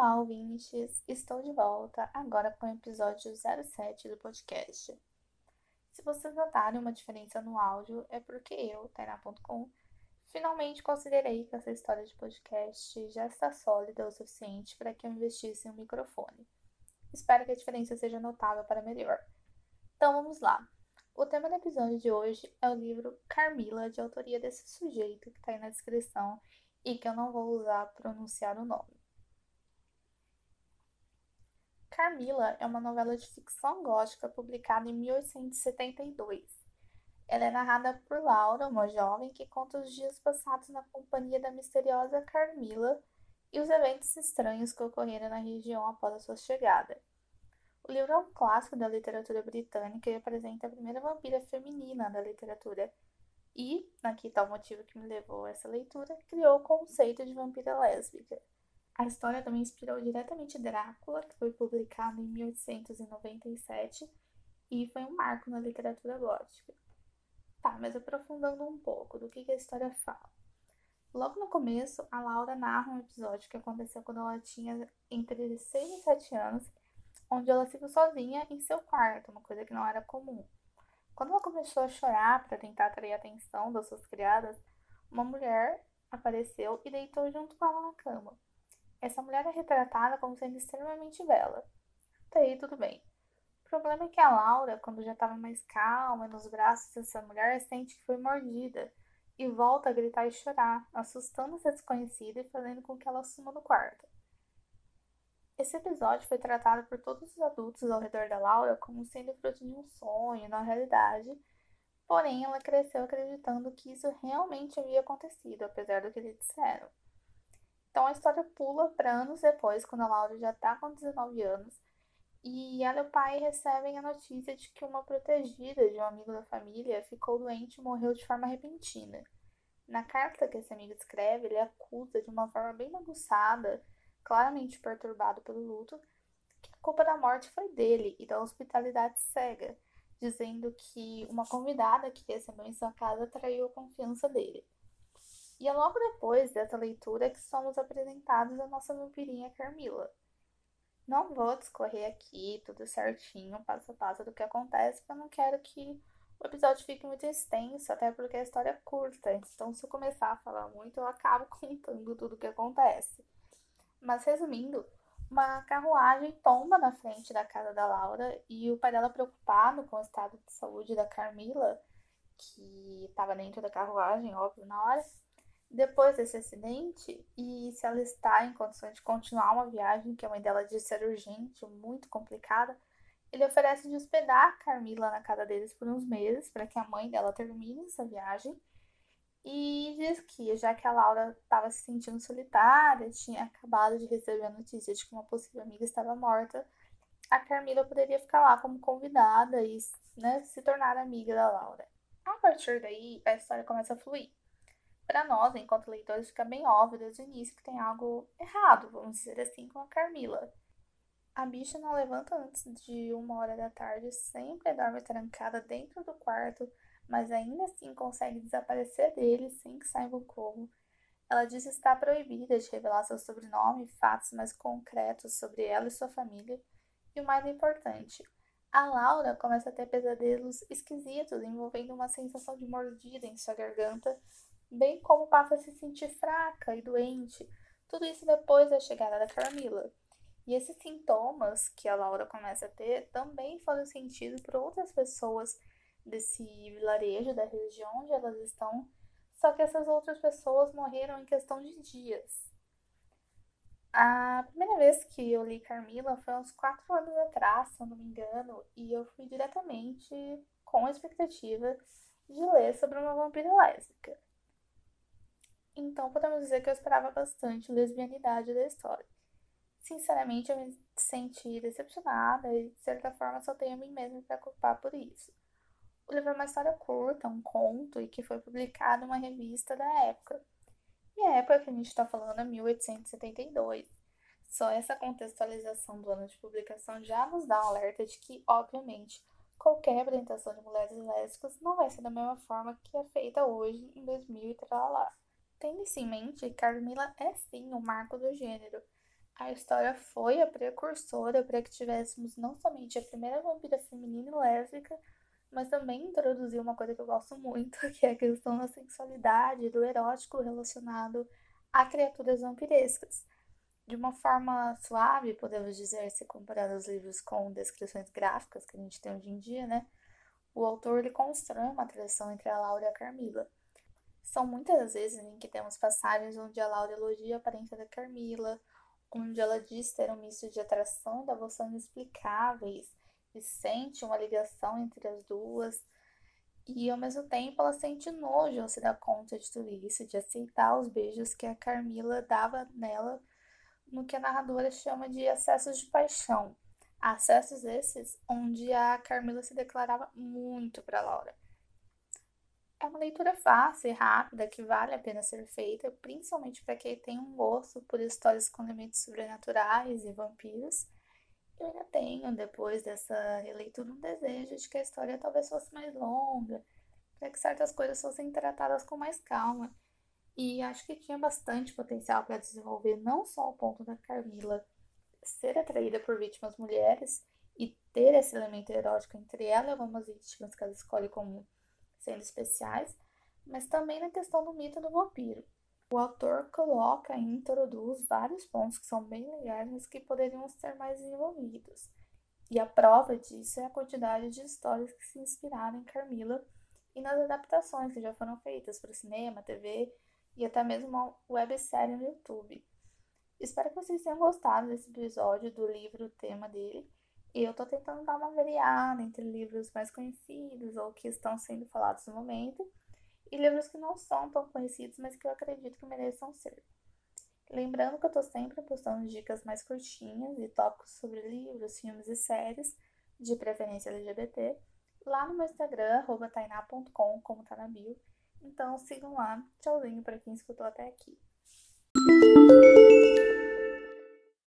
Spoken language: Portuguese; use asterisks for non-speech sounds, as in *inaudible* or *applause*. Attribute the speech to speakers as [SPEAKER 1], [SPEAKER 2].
[SPEAKER 1] Olá, ouvintes! Estou de volta agora com o episódio 07 do podcast. Se vocês notarem uma diferença no áudio, é porque eu, Tainá.com, finalmente considerei que essa história de podcast já está sólida o suficiente para que eu investisse em um microfone. Espero que a diferença seja notável para melhor. Então vamos lá. O tema do episódio de hoje é o livro Carmila, de autoria desse sujeito que está aí na descrição e que eu não vou usar pronunciar o nome. Carmila é uma novela de ficção gótica publicada em 1872. Ela é narrada por Laura, uma jovem que conta os dias passados na companhia da misteriosa Carmila e os eventos estranhos que ocorreram na região após a sua chegada. O livro é um clássico da literatura britânica e apresenta a primeira vampira feminina da literatura. E, aqui está o motivo que me levou a essa leitura, criou o conceito de vampira lésbica. A história também inspirou diretamente Drácula, que foi publicado em 1897 e foi um marco na literatura gótica. Tá, mas aprofundando um pouco do que, que a história fala. Logo no começo, a Laura narra um episódio que aconteceu quando ela tinha entre 6 e 7 anos, onde ela se viu sozinha em seu quarto, uma coisa que não era comum. Quando ela começou a chorar para tentar atrair a atenção das suas criadas, uma mulher apareceu e deitou junto com ela na cama. Essa mulher é retratada como sendo extremamente bela. Até aí tudo bem. O problema é que a Laura, quando já estava mais calma nos braços dessa mulher, sente que foi mordida e volta a gritar e chorar, assustando essa desconhecida e fazendo com que ela suma do quarto. Esse episódio foi tratado por todos os adultos ao redor da Laura como sendo fruto de um sonho, na realidade, porém ela cresceu acreditando que isso realmente havia acontecido, apesar do que lhe disseram. Então a história pula para anos depois, quando a Laura já está com 19 anos, e ela e o pai recebem a notícia de que uma protegida de um amigo da família ficou doente e morreu de forma repentina. Na carta que esse amigo escreve, ele acusa de uma forma bem bagunçada, claramente perturbado pelo luto, que a culpa da morte foi dele e da hospitalidade cega, dizendo que uma convidada que recebeu em sua casa traiu a confiança dele. E é logo depois dessa leitura que somos apresentados a nossa vampirinha Carmila. Não vou discorrer aqui tudo certinho, passo a passo do que acontece, porque eu não quero que o episódio fique muito extenso, até porque a história é curta. Então, se eu começar a falar muito, eu acabo *laughs* contando tudo o que acontece. Mas resumindo, uma carruagem tomba na frente da casa da Laura e o pai dela, preocupado com o estado de saúde da Carmila, que estava dentro da carruagem, óbvio, na hora, depois desse acidente, e se ela está em condições de continuar uma viagem que a mãe dela disse ser urgente, muito complicada, ele oferece de hospedar Carmila na casa deles por uns meses para que a mãe dela termine essa viagem. E diz que, já que a Laura estava se sentindo solitária, tinha acabado de receber a notícia de que uma possível amiga estava morta, a Carmila poderia ficar lá como convidada e né, se tornar amiga da Laura. A partir daí, a história começa a fluir para nós, enquanto leitores, fica bem óbvio desde o início que tem algo errado, vamos dizer assim, com a Carmila. A bicha não levanta antes de uma hora da tarde, sempre dorme trancada dentro do quarto, mas ainda assim consegue desaparecer dele sem que saibam como. Ela diz estar proibida de revelar seu sobrenome e fatos mais concretos sobre ela e sua família. E o mais importante, a Laura começa a ter pesadelos esquisitos envolvendo uma sensação de mordida em sua garganta bem como passa a se sentir fraca e doente, tudo isso depois da chegada da Carmila. E esses sintomas que a Laura começa a ter também foram sentidos por outras pessoas desse vilarejo, da região onde elas estão, só que essas outras pessoas morreram em questão de dias. A primeira vez que eu li Carmila foi uns quatro anos atrás, se eu não me engano, e eu fui diretamente com a expectativa de ler sobre uma vampira lésbica. Então podemos dizer que eu esperava bastante lesbianidade da história. Sinceramente, eu me senti decepcionada e, de certa forma, só tenho a mim mesma para culpar por isso. O livro é uma história curta, um conto, e que foi publicado em uma revista da época. E a época que a gente está falando é 1872. Só essa contextualização do ano de publicação já nos dá um alerta de que, obviamente, qualquer representação de mulheres lésbicas não vai ser da mesma forma que é feita hoje, em 2000 e. Tendo isso em mente, Carmila é sim o marco do gênero. A história foi a precursora para que tivéssemos não somente a primeira vampira feminina e lésbica, mas também introduziu uma coisa que eu gosto muito, *laughs* que é a questão da sexualidade, do erótico relacionado a criaturas vampirescas. De uma forma suave, podemos dizer, se comparado aos livros com descrições gráficas que a gente tem hoje em dia, né? O autor ele constrói uma atração entre a Laura e a Carmila. São muitas as vezes em que temos passagens onde a Laura elogia a aparência da Carmila, onde ela diz ter um misto de atração e devoção inexplicáveis, e sente uma ligação entre as duas. E ao mesmo tempo ela sente nojo ao se dar conta de tudo isso, de aceitar os beijos que a Carmila dava nela no que a narradora chama de acessos de paixão. Acessos esses onde a Carmila se declarava muito para Laura. Uma leitura fácil e rápida que vale a pena ser feita, principalmente para quem tem um gosto por histórias com elementos sobrenaturais e vampiros eu ainda tenho, depois dessa releitura, um desejo de que a história talvez fosse mais longa, para que certas coisas fossem tratadas com mais calma. E acho que tinha bastante potencial para desenvolver não só o ponto da Carmila ser atraída por vítimas mulheres e ter esse elemento erótico entre ela e algumas vítimas que ela escolhe como sendo especiais, mas também na questão do mito do vampiro. O autor coloca e introduz vários pontos que são bem legais, mas que poderiam ser mais desenvolvidos. E a prova disso é a quantidade de histórias que se inspiraram em Carmila e nas adaptações que já foram feitas para o cinema, TV e até mesmo uma websérie no YouTube. Espero que vocês tenham gostado desse episódio do livro tema dele. E eu estou tentando dar uma variada entre livros mais conhecidos ou que estão sendo falados no momento e livros que não são tão conhecidos, mas que eu acredito que mereçam ser. Lembrando que eu estou sempre postando dicas mais curtinhas e tópicos sobre livros, filmes e séries, de preferência LGBT, lá no meu Instagram, tainá.com, como tá na bio. Então sigam lá. Tchauzinho para quem escutou até aqui.